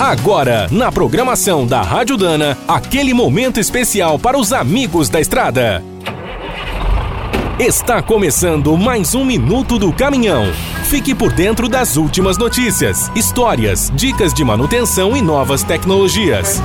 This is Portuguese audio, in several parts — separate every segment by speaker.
Speaker 1: Agora, na programação da Rádio Dana, aquele momento especial para os amigos da estrada. Está começando mais um Minuto do Caminhão. Fique por dentro das últimas notícias, histórias, dicas de manutenção e novas tecnologias.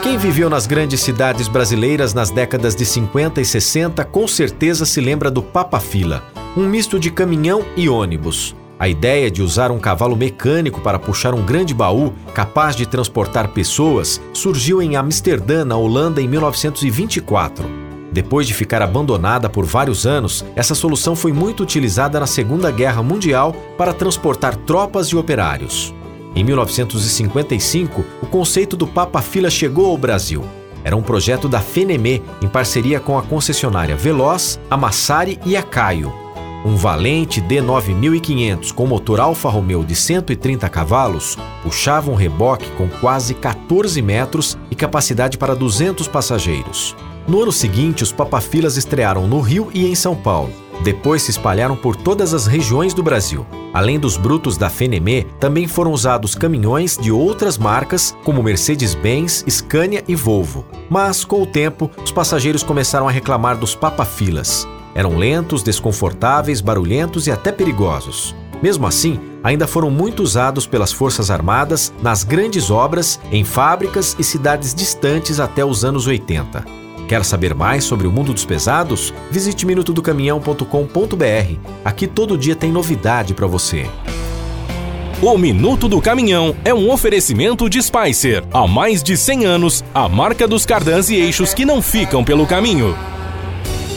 Speaker 2: Quem viveu nas grandes cidades brasileiras nas décadas de 50 e 60 com certeza se lembra do Papa Fila, um misto de caminhão e ônibus. A ideia de usar um cavalo mecânico para puxar um grande baú capaz de transportar pessoas surgiu em Amsterdã, na Holanda, em 1924. Depois de ficar abandonada por vários anos, essa solução foi muito utilizada na Segunda Guerra Mundial para transportar tropas e operários. Em 1955, o conceito do Papa Fila chegou ao Brasil. Era um projeto da FENEME em parceria com a concessionária Veloz, a Massari e a Caio, um valente D9500 com motor Alfa Romeo de 130 cavalos puxava um reboque com quase 14 metros e capacidade para 200 passageiros. No ano seguinte, os papafilas estrearam no Rio e em São Paulo. Depois se espalharam por todas as regiões do Brasil. Além dos brutos da Fenemê, também foram usados caminhões de outras marcas, como Mercedes-Benz, Scania e Volvo. Mas, com o tempo, os passageiros começaram a reclamar dos papafilas. Eram lentos, desconfortáveis, barulhentos e até perigosos. Mesmo assim, ainda foram muito usados pelas Forças Armadas nas grandes obras, em fábricas e cidades distantes até os anos 80. Quer saber mais sobre o mundo dos pesados? Visite minutodocaminhão.com.br. Aqui todo dia tem novidade para você.
Speaker 1: O Minuto do Caminhão é um oferecimento de Spicer. Há mais de 100 anos, a marca dos cardãs e eixos que não ficam pelo caminho.